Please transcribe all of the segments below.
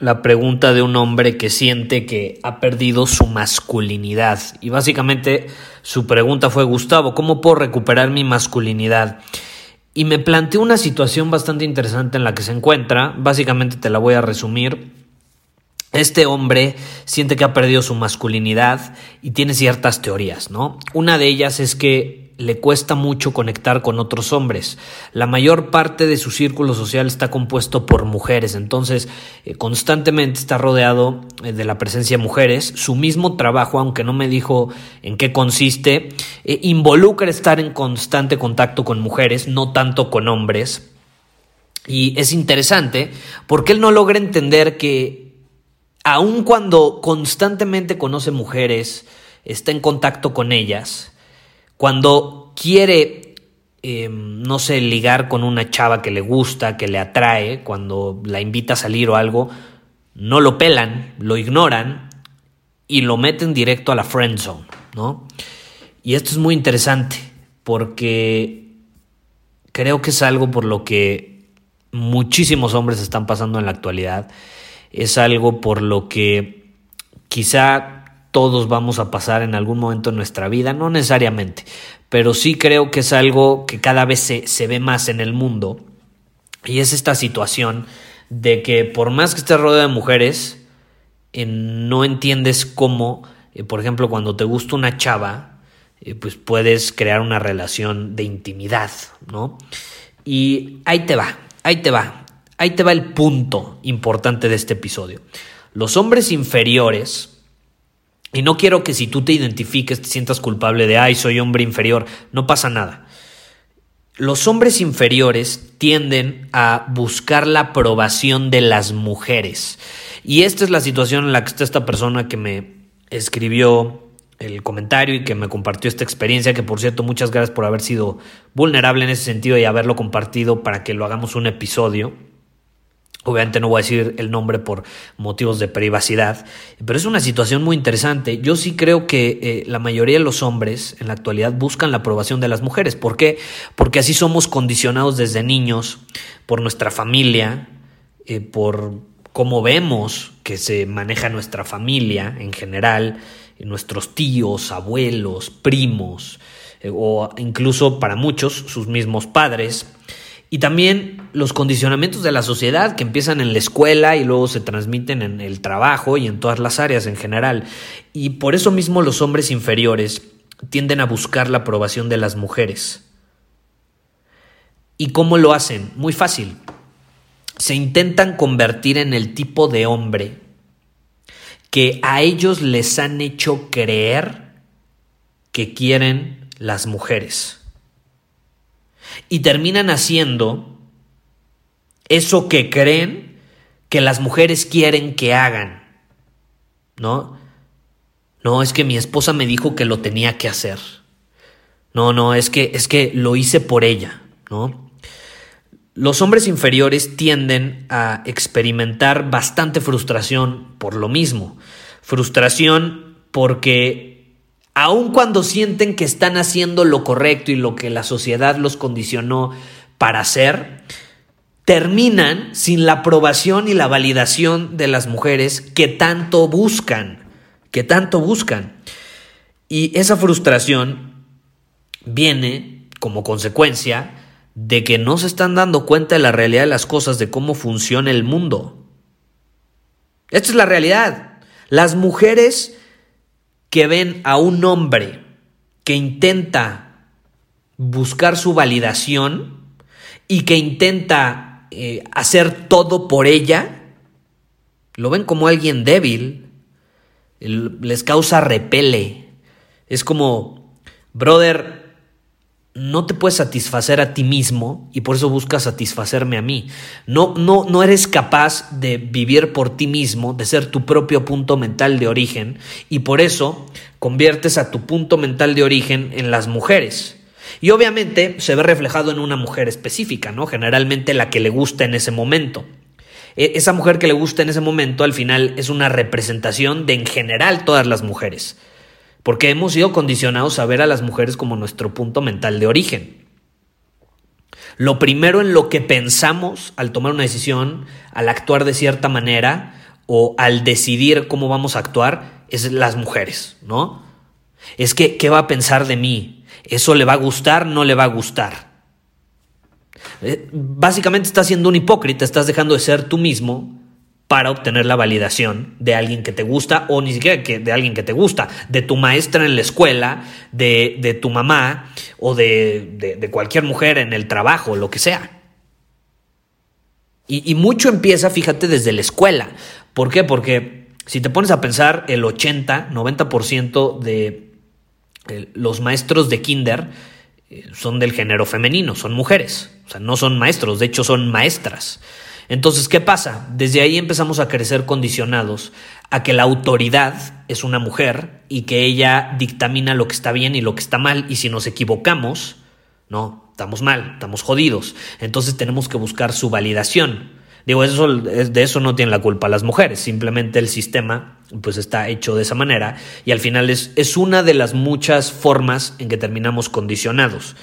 la pregunta de un hombre que siente que ha perdido su masculinidad. Y básicamente su pregunta fue, Gustavo, ¿cómo puedo recuperar mi masculinidad? Y me planteó una situación bastante interesante en la que se encuentra. Básicamente te la voy a resumir. Este hombre siente que ha perdido su masculinidad y tiene ciertas teorías, ¿no? Una de ellas es que le cuesta mucho conectar con otros hombres. La mayor parte de su círculo social está compuesto por mujeres, entonces eh, constantemente está rodeado eh, de la presencia de mujeres. Su mismo trabajo, aunque no me dijo en qué consiste, eh, involucra estar en constante contacto con mujeres, no tanto con hombres. Y es interesante porque él no logra entender que aun cuando constantemente conoce mujeres, está en contacto con ellas, cuando quiere, em, no sé, ligar con una chava que le gusta, que le atrae, cuando la invita a salir o algo, no lo pelan, lo ignoran y lo meten directo a la friend zone, ¿no? Y esto es muy interesante porque creo que es algo por lo que muchísimos hombres están pasando en la actualidad. Es algo por lo que quizá todos vamos a pasar en algún momento en nuestra vida, no necesariamente, pero sí creo que es algo que cada vez se, ve más en el mundo y es esta situación de que por más que estés rodeado de mujeres, eh, no entiendes cómo, eh, por ejemplo, cuando te gusta una chava, eh, pues puedes crear una relación de intimidad, ¿no? Y ahí te va, ahí te va, ahí te va el punto importante de este episodio. Los hombres inferiores, y no quiero que si tú te identifiques te sientas culpable de, ay, soy hombre inferior. No pasa nada. Los hombres inferiores tienden a buscar la aprobación de las mujeres. Y esta es la situación en la que está esta persona que me escribió el comentario y que me compartió esta experiencia, que por cierto muchas gracias por haber sido vulnerable en ese sentido y haberlo compartido para que lo hagamos un episodio. Obviamente no voy a decir el nombre por motivos de privacidad, pero es una situación muy interesante. Yo sí creo que eh, la mayoría de los hombres en la actualidad buscan la aprobación de las mujeres. ¿Por qué? Porque así somos condicionados desde niños por nuestra familia, eh, por cómo vemos que se maneja nuestra familia en general, nuestros tíos, abuelos, primos, eh, o incluso para muchos sus mismos padres. Y también los condicionamientos de la sociedad que empiezan en la escuela y luego se transmiten en el trabajo y en todas las áreas en general. Y por eso mismo los hombres inferiores tienden a buscar la aprobación de las mujeres. ¿Y cómo lo hacen? Muy fácil. Se intentan convertir en el tipo de hombre que a ellos les han hecho creer que quieren las mujeres y terminan haciendo eso que creen que las mujeres quieren que hagan. ¿No? No, es que mi esposa me dijo que lo tenía que hacer. No, no, es que es que lo hice por ella, ¿no? Los hombres inferiores tienden a experimentar bastante frustración por lo mismo. Frustración porque aun cuando sienten que están haciendo lo correcto y lo que la sociedad los condicionó para hacer, terminan sin la aprobación y la validación de las mujeres que tanto buscan, que tanto buscan. Y esa frustración viene como consecuencia de que no se están dando cuenta de la realidad de las cosas, de cómo funciona el mundo. Esta es la realidad. Las mujeres que ven a un hombre que intenta buscar su validación y que intenta eh, hacer todo por ella, lo ven como alguien débil, les causa repele. Es como, brother, no te puedes satisfacer a ti mismo y por eso buscas satisfacerme a mí. No, no, no eres capaz de vivir por ti mismo, de ser tu propio punto mental de origen y por eso conviertes a tu punto mental de origen en las mujeres. Y obviamente se ve reflejado en una mujer específica, ¿no? Generalmente la que le gusta en ese momento. E, esa mujer que le gusta en ese momento al final es una representación de en general todas las mujeres porque hemos sido condicionados a ver a las mujeres como nuestro punto mental de origen. Lo primero en lo que pensamos al tomar una decisión, al actuar de cierta manera o al decidir cómo vamos a actuar es las mujeres, ¿no? Es que, ¿qué va a pensar de mí? ¿Eso le va a gustar? ¿No le va a gustar? Eh, básicamente estás siendo un hipócrita, estás dejando de ser tú mismo para obtener la validación de alguien que te gusta o ni siquiera que de alguien que te gusta, de tu maestra en la escuela, de, tu mamá o de, de, cualquier mujer en el trabajo, lo que sea. Y, y mucho empieza, fíjate, desde la escuela. ¿Por qué? Porque si te pones a pensar, el 80, 90% de eh, los maestros de kinder eh, son del género femenino, son mujeres. O sea, no son maestros, de hecho son maestras. Entonces, ¿qué pasa? Desde ahí empezamos a crecer condicionados a que la autoridad es una mujer y que ella dictamina lo que está bien y lo que está mal y si nos equivocamos, no, estamos mal, estamos jodidos. Entonces tenemos que buscar su validación. Digo, eso, de eso no tienen la culpa las mujeres, simplemente el sistema pues está hecho de esa manera y al final es, es una de las muchas formas en que terminamos condicionados.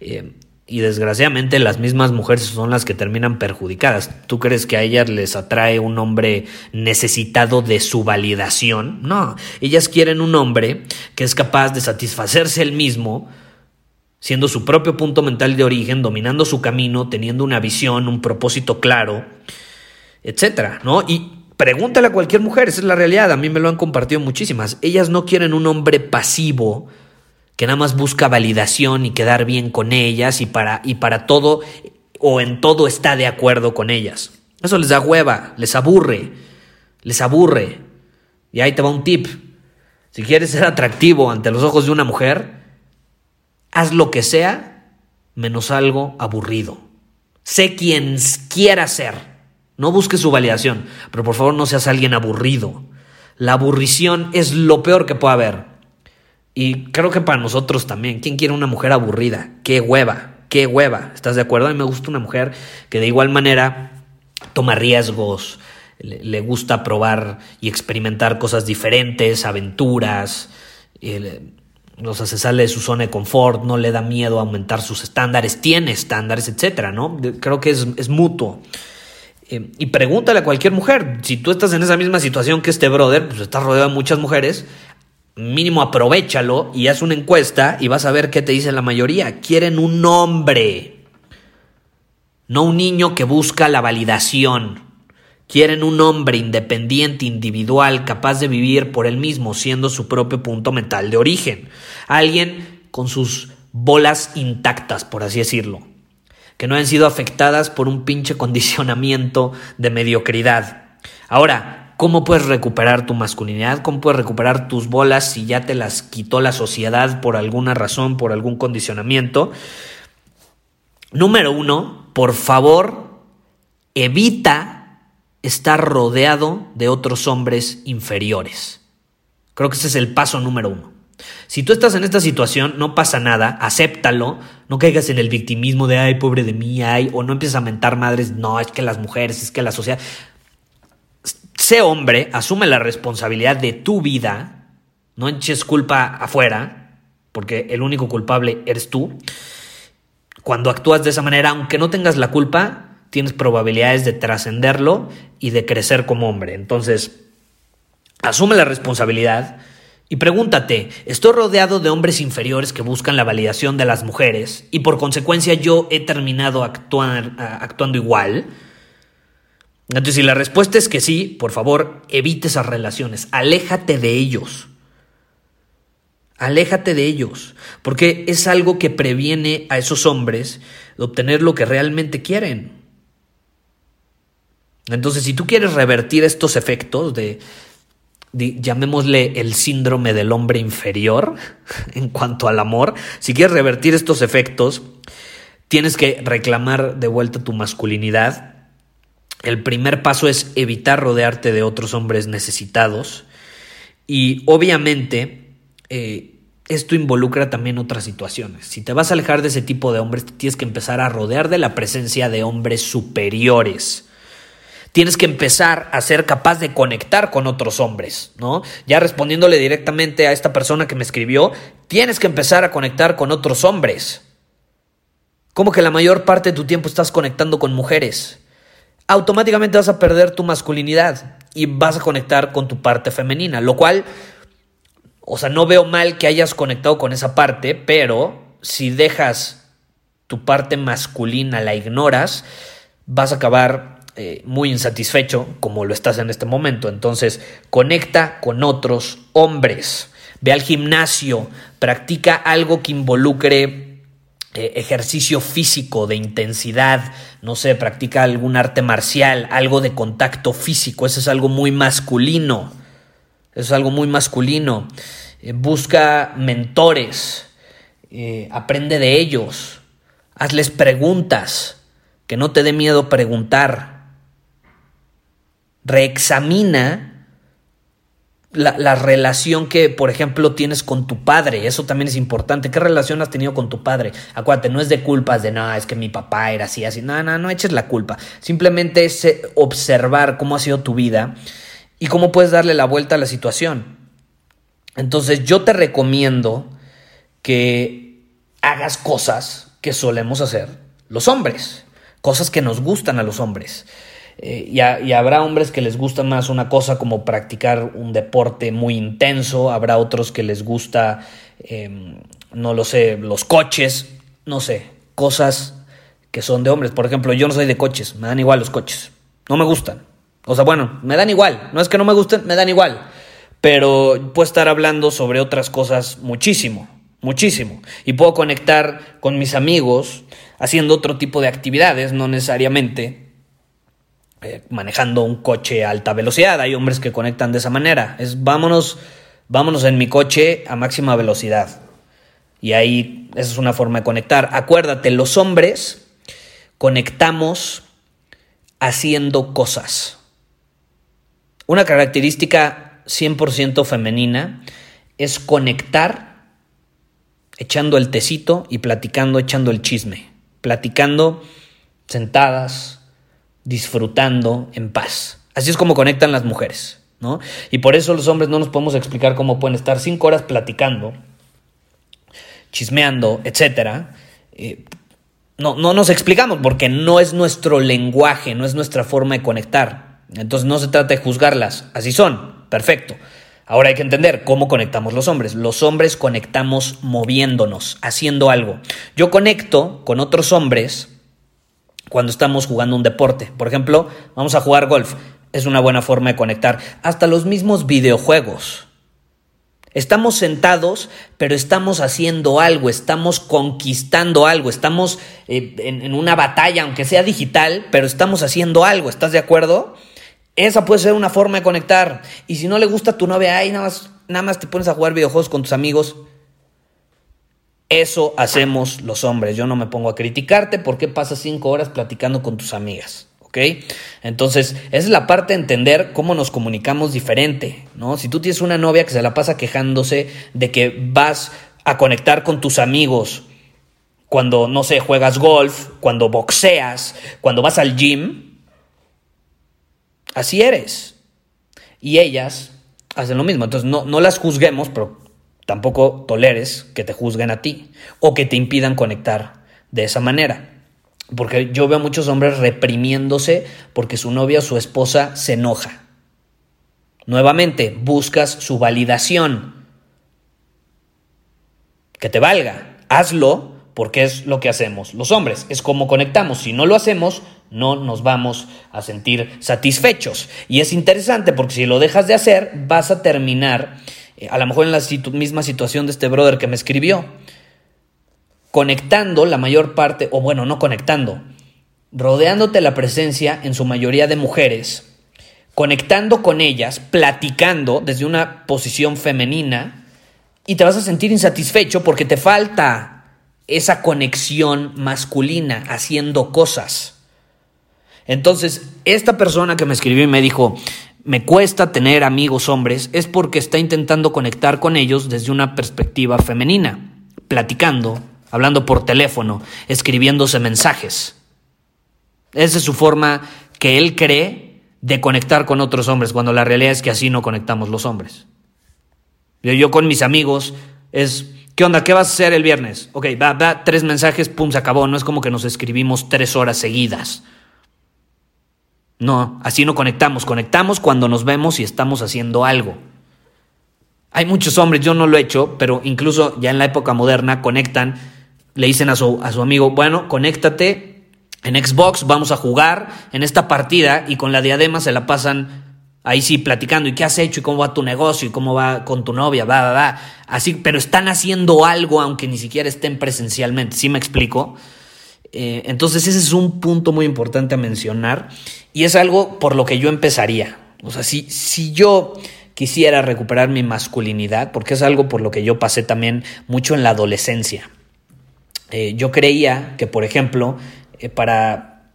Eh, y desgraciadamente las mismas mujeres son las que terminan perjudicadas. ¿Tú crees que a ellas les atrae un hombre necesitado de su validación? No, ellas quieren un hombre que es capaz de satisfacerse él mismo, siendo su propio punto mental de origen, dominando su camino, teniendo una visión, un propósito claro, etcétera, ¿no? Y pregúntale a cualquier mujer, esa es la realidad, a mí me lo han compartido muchísimas. Ellas no quieren un hombre pasivo, que nada más busca validación y quedar bien con ellas y para, y para todo o en todo está de acuerdo con ellas. Eso les da hueva, les aburre, les aburre. Y ahí te va un tip. Si quieres ser atractivo ante los ojos de una mujer, haz lo que sea menos algo aburrido. Sé quien quiera ser. No busques su validación, pero por favor no seas alguien aburrido. La aburrición es lo peor que puede haber. Y creo que para nosotros también, ¿quién quiere una mujer aburrida? ¡Qué hueva! ¡Qué hueva! ¿Estás de acuerdo? A mí me gusta una mujer que de igual manera toma riesgos, le, gusta probar y experimentar cosas diferentes, aventuras, o sea, se sale de su zona de confort, no le da miedo aumentar sus estándares, tiene estándares, etcétera, ¿no? Creo que es, es mutuo. Eh, y pregúntale a cualquier mujer, si tú estás en esa misma situación que este brother, pues estás rodeado de muchas mujeres, mínimo aprovechalo y haz una encuesta y vas a ver qué te dice la mayoría. Quieren un hombre, no un niño que busca la validación. Quieren un hombre independiente, individual, capaz de vivir por él mismo, siendo su propio punto mental de origen. Alguien con sus bolas intactas, por así decirlo. Que no han sido afectadas por un pinche condicionamiento de mediocridad. Ahora, ¿Cómo puedes recuperar tu masculinidad? ¿Cómo puedes recuperar tus bolas si ya te las quitó la sociedad por alguna razón, por algún condicionamiento? Número uno, por favor, evita estar rodeado de otros hombres inferiores. Creo que ese es el paso número uno. Si tú estás en esta situación, no pasa nada, acéptalo, no caigas en el victimismo de, ay, pobre de mí, ay, o no empieces a mentar madres, no, es que las mujeres, es que la sociedad. Sé hombre, asume la responsabilidad de tu vida, no eches culpa afuera, porque el único culpable eres tú. Cuando actúas de esa manera, aunque no tengas la culpa, tienes probabilidades de trascenderlo y de crecer como hombre. Entonces, asume la responsabilidad y pregúntate, ¿estoy rodeado de hombres inferiores que buscan la validación de las mujeres y por consecuencia yo he terminado actuando igual? Entonces, si la respuesta es que sí, por favor, evite esas relaciones, aléjate de ellos. Aléjate de ellos, porque es algo que previene a esos hombres de obtener lo que realmente quieren. Entonces, si tú quieres revertir estos efectos de, llamémosle el síndrome del hombre inferior en cuanto al amor, si quieres revertir estos efectos, tienes que reclamar de vuelta tu masculinidad. El primer paso es evitar rodearte de otros hombres necesitados y obviamente eh, esto involucra también otras situaciones. Si te vas a alejar de ese tipo de hombres, tienes que empezar a rodear de la presencia de hombres superiores. Tienes que empezar a ser capaz de conectar con otros hombres, ¿no? Ya respondiéndole directamente a esta persona que me escribió, tienes que empezar a conectar con otros hombres. Como que la mayor parte de tu tiempo estás conectando con mujeres. Automáticamente vas a perder tu masculinidad y vas a conectar con tu parte femenina, lo cual o sea, no veo mal que hayas conectado con esa parte, pero si dejas tu parte masculina, la ignoras, vas a acabar eh, muy insatisfecho como lo estás en este momento. Entonces, conecta con otros hombres. Ve al gimnasio, practica algo que involucre ejercicio físico de intensidad, no sé, practica algún arte marcial, algo de contacto físico, eso es algo muy masculino. Eso es algo muy masculino. Eh, busca mentores, eh, aprende de ellos, hazles preguntas, que no te dé miedo preguntar. Reexamina la, relación que, por ejemplo, tienes con tu padre. Eso también es importante. ¿Qué relación has tenido con tu padre? Acuérdate, no es de culpas de, no, es que mi papá era así, así. No, no, no eches la culpa. Simplemente es eh, observar cómo ha sido tu vida y cómo puedes darle la vuelta a la situación. Entonces yo te recomiendo que hagas cosas que solemos hacer los hombres, cosas que nos gustan a los hombres. Eh, y, habrá hombres que les gusta más una cosa como practicar un deporte muy intenso, habrá otros que les gusta, em, no lo sé, los coches, no sé, cosas que son de hombres. Por ejemplo, yo no soy de coches, me dan igual los coches, no me gustan. O sea, bueno, me dan igual. No es que no me gusten, me dan igual. Pero puedo estar hablando sobre otras cosas muchísimo, muchísimo. Y puedo conectar con mis amigos haciendo otro tipo de actividades, no necesariamente eh, manejando un coche a alta velocidad. Hay hombres que conectan de esa manera. Es vámonos, vámonos en mi coche a máxima velocidad. Y ahí esa es una forma de conectar. Acuérdate, los hombres conectamos haciendo cosas. Una característica 100% femenina es conectar echando el tecito y platicando, echando el chisme, platicando sentadas, disfrutando en paz. Así es como conectan las mujeres, ¿no? Y por eso los hombres no nos podemos explicar cómo pueden estar cinco horas platicando, chismeando, etcétera. Eh, no, no nos explicamos porque no es nuestro lenguaje, no es nuestra forma de conectar. Entonces no se trata de juzgarlas, así son, perfecto. Ahora hay que entender cómo conectamos los hombres. Los hombres conectamos moviéndonos, haciendo algo. Yo conecto con otros hombres cuando estamos jugando un deporte. Por ejemplo, vamos a jugar golf. Es una buena forma de conectar. Hasta los mismos videojuegos. Estamos sentados, pero estamos haciendo algo, estamos conquistando algo, estamos eh, en, una batalla, aunque sea digital, pero estamos haciendo algo. ¿Estás de acuerdo? Esa puede ser una forma de conectar. Y si no le gusta a tu novia, ahí nada más, nada más te pones a jugar videojuegos con tus amigos. Eso hacemos los hombres. Yo no me pongo a criticarte porque pasas cinco horas platicando con tus amigas. ¿Ok? Entonces, esa es la parte de entender cómo nos comunicamos diferente, ¿no? Si tú tienes una novia que se la pasa quejándose de que vas a conectar con tus amigos cuando, no sé, juegas golf, cuando boxeas, cuando vas al gym, Así eres. Y ellas hacen lo mismo. Entonces no, no las juzguemos, pero tampoco toleres que te juzguen a ti o que te impidan conectar de esa manera. Porque yo veo a muchos hombres reprimiéndose porque su novia o su esposa se enoja. Nuevamente, buscas su validación. Que te valga. Hazlo porque es lo que hacemos los hombres. Es como conectamos. Si no lo hacemos, no nos vamos a sentir satisfechos. Y es interesante porque si lo dejas de hacer, vas a terminar, eh, a lo mejor en la misma situación de este brother que me escribió, conectando la mayor parte, o bueno, no conectando, rodeándote la presencia en su mayoría de mujeres, conectando con ellas, platicando desde una posición femenina, y te vas a sentir insatisfecho porque te falta esa conexión masculina haciendo cosas. Entonces, esta persona que me escribió y me dijo, me cuesta tener amigos hombres, es porque está intentando conectar con ellos desde una perspectiva femenina, platicando, hablando por teléfono, escribiéndose mensajes. Esa es su forma que él cree de conectar con otros hombres, cuando la realidad es que así no conectamos los hombres. Yo, con mis amigos es, ¿qué onda? ¿Qué vas a hacer el viernes? Ok, va, va, tres mensajes, pum, se acabó. No es como que nos escribimos tres horas seguidas. No, así no conectamos. Conectamos cuando nos vemos y estamos haciendo algo. Hay muchos hombres, yo no lo he hecho, pero incluso ya en la época moderna conectan, le dicen a su, a su amigo, bueno, conéctate en Xbox vamos a jugar en esta partida y con la diadema se la pasan ahí sí platicando y qué has hecho y cómo va tu negocio y cómo va con tu novia, va, va, va. Así, pero están haciendo algo aunque ni siquiera estén presencialmente, ¿sí me explico? Eh, entonces ese es un punto muy importante a mencionar y es algo por lo que yo empezaría. O sea, si, si yo quisiera recuperar mi masculinidad, porque es algo por lo que yo pasé también mucho en la adolescencia. Eh, yo creía que, por ejemplo, eh, para,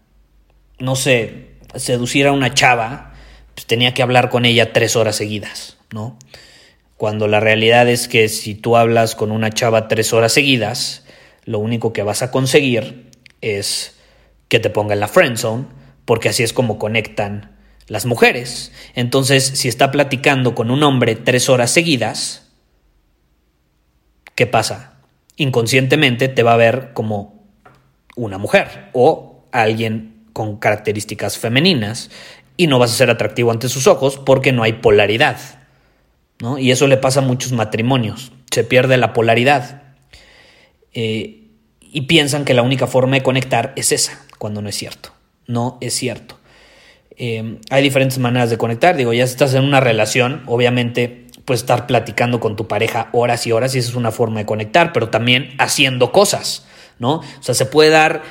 no sé, seducir a una chava, pues tenía que hablar con ella tres horas seguidas, ¿no? Cuando la realidad es que si tú hablas con una chava tres horas seguidas, lo único que vas a conseguir es que te ponga en la friend zone, porque así es como conectan las mujeres. Entonces, si está platicando con un hombre tres horas seguidas, ¿qué pasa? Inconscientemente te va a ver como una mujer o alguien con características femeninas y no vas a ser atractivo ante sus ojos porque no hay polaridad. ¿no? Y eso le pasa a muchos matrimonios, se pierde la polaridad. Eh, y piensan que la única forma de conectar es esa, cuando no es cierto. No es cierto. Eh, hay diferentes maneras de conectar. Digo, ya estás en una relación, obviamente puedes estar platicando con tu pareja horas y horas y esa es una forma de conectar, pero también haciendo cosas. ¿no? O sea, se puede dar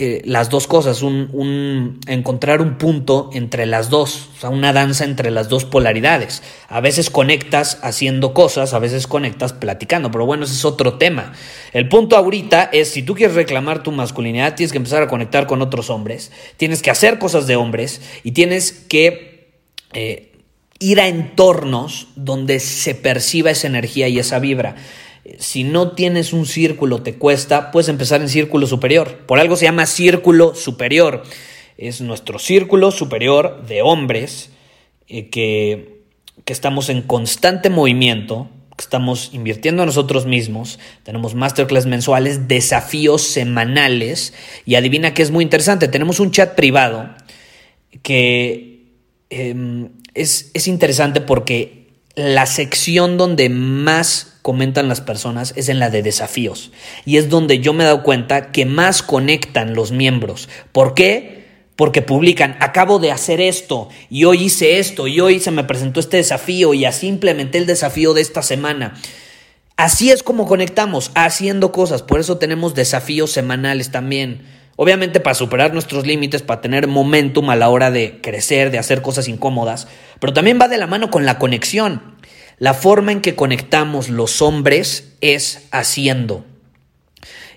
eh, las dos cosas, un, encontrar un punto entre las dos, o sea, una danza entre las dos polaridades. A veces conectas haciendo cosas, a veces conectas platicando, pero bueno, ese es otro tema. El punto ahorita es, si tú quieres reclamar tu masculinidad, tienes que empezar a conectar con otros hombres, tienes que hacer cosas de hombres y tienes que... Eh, ir a entornos donde se perciba esa energía y esa vibra si no tienes un círculo, te cuesta, puedes empezar en círculo superior. Por algo se llama círculo superior. Es nuestro círculo superior de hombres eh, que, que estamos en constante movimiento, que estamos invirtiendo en nosotros mismos, tenemos masterclass mensuales, desafíos semanales y adivina que es muy interesante, tenemos un chat privado que em, es, es interesante porque la sección donde más comentan las personas es en la de desafíos. Y es donde yo me he dado cuenta que más conectan los miembros. ¿Por qué? Porque publican, acabo de hacer esto y hoy hice esto y hoy se me presentó este desafío y así implementé el desafío de esta semana. Así es como conectamos, haciendo cosas. Por eso tenemos desafíos semanales también. Obviamente para superar nuestros límites, para tener momentum a la hora de crecer, de hacer cosas incómodas, pero también va de la mano con la conexión. La forma en que conectamos los hombres es haciendo.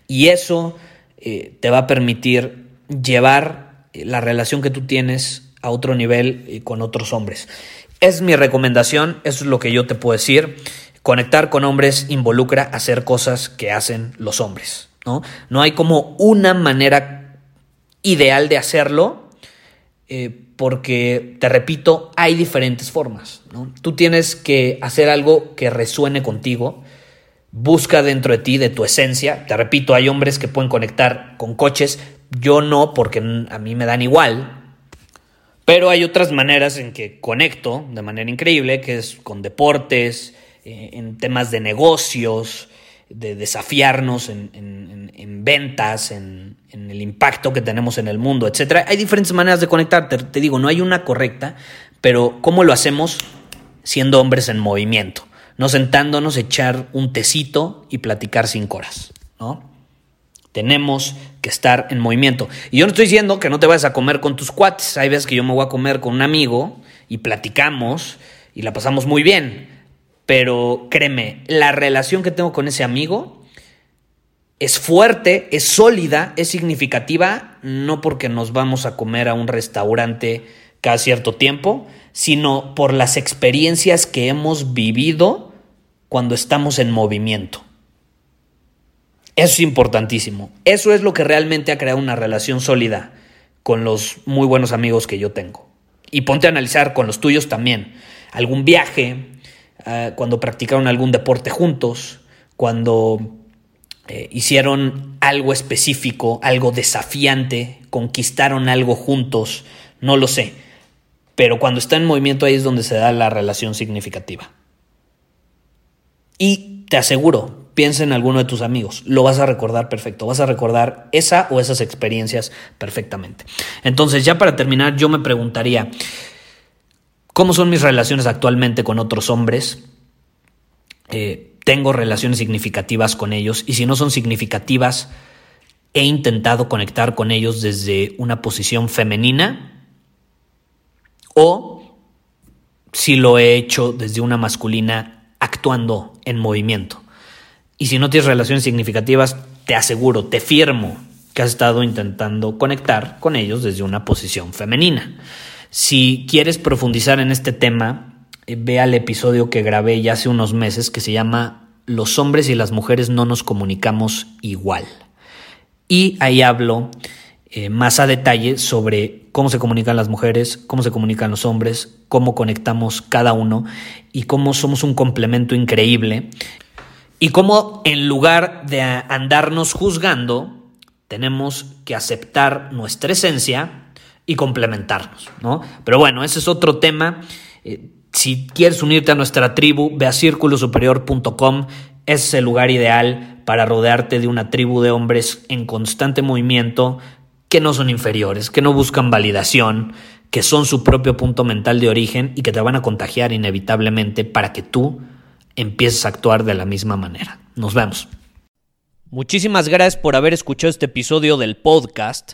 Y eso eh, te va a permitir llevar eh, la relación que tú tienes a otro nivel eh, con otros hombres. Es mi recomendación, eso es lo que yo te puedo decir. Conectar con hombres involucra hacer cosas que hacen los hombres. No, no hay como una manera ideal de hacerlo porque, te repito, hay diferentes formas. Tú tienes que hacer algo que resuene contigo, busca dentro de ti, de tu esencia. Te repito, hay hombres que pueden conectar con coches, yo no, porque a mí me dan igual. Pero hay otras maneras en que conecto de manera increíble, que es con deportes, eh, en temas de negocios, de desafiarnos en, ventas, en, en el impacto que tenemos en el mundo, etc. Hay diferentes maneras de conectar, te, digo, no hay una correcta, pero ¿cómo lo hacemos siendo hombres en movimiento? No sentándonos, echar un tecito y platicar cinco horas, ¿no? Tenemos que estar en movimiento. Y yo no estoy diciendo que no te vayas a comer con tus cuates. Hay veces que yo me voy a comer con un amigo y platicamos y la pasamos muy bien. Pero créeme, la relación que tengo con ese amigo es fuerte, es sólida, es significativa, no porque nos vamos a comer a un restaurante cada cierto tiempo, sino por las experiencias que hemos vivido cuando estamos en movimiento. Eso es importantísimo. Eso es lo que realmente ha creado una relación sólida con los muy buenos amigos que yo tengo. Y ponte a analizar con los tuyos también. Algún viaje, ah, cuando practicaron algún deporte juntos, cuando eh, hicieron algo específico, algo desafiante, conquistaron algo juntos, no lo sé. Pero cuando está en movimiento ahí es donde se da la relación significativa. Y te aseguro, piensa en alguno de tus amigos, lo vas a recordar perfecto, vas a recordar esa o esas experiencias perfectamente. Entonces, ya para terminar, yo me preguntaría, ¿cómo son mis relaciones actualmente con otros hombres? Eh, tengo relaciones significativas con ellos y si no son significativas, he intentado conectar con ellos desde una posición femenina o si lo he hecho desde una masculina actuando en movimiento. Y si no tienes relaciones significativas, te aseguro, te firmo que has estado intentando conectar con ellos desde una posición femenina. Si quieres profundizar en este tema, eh, ve al episodio que grabé ya hace unos meses que se llama Los hombres y las mujeres no nos comunicamos igual. Y ahí hablo eh, más a detalle sobre cómo se comunican las mujeres, cómo se comunican los hombres, cómo conectamos cada uno y cómo somos un complemento increíble. Y cómo en lugar de andarnos juzgando, tenemos que aceptar nuestra esencia y complementarnos, ¿no? Pero bueno, ese es otro tema. Eh, si quieres unirte a nuestra tribu, ve a círculosuperior.com. Es el lugar ideal para rodearte de una tribu de hombres en constante movimiento que no son inferiores, que no buscan validación, que son su propio punto mental de origen y que te van a contagiar inevitablemente para que tú empieces a actuar de la misma manera. Nos vemos. Muchísimas gracias por haber escuchado este episodio del podcast.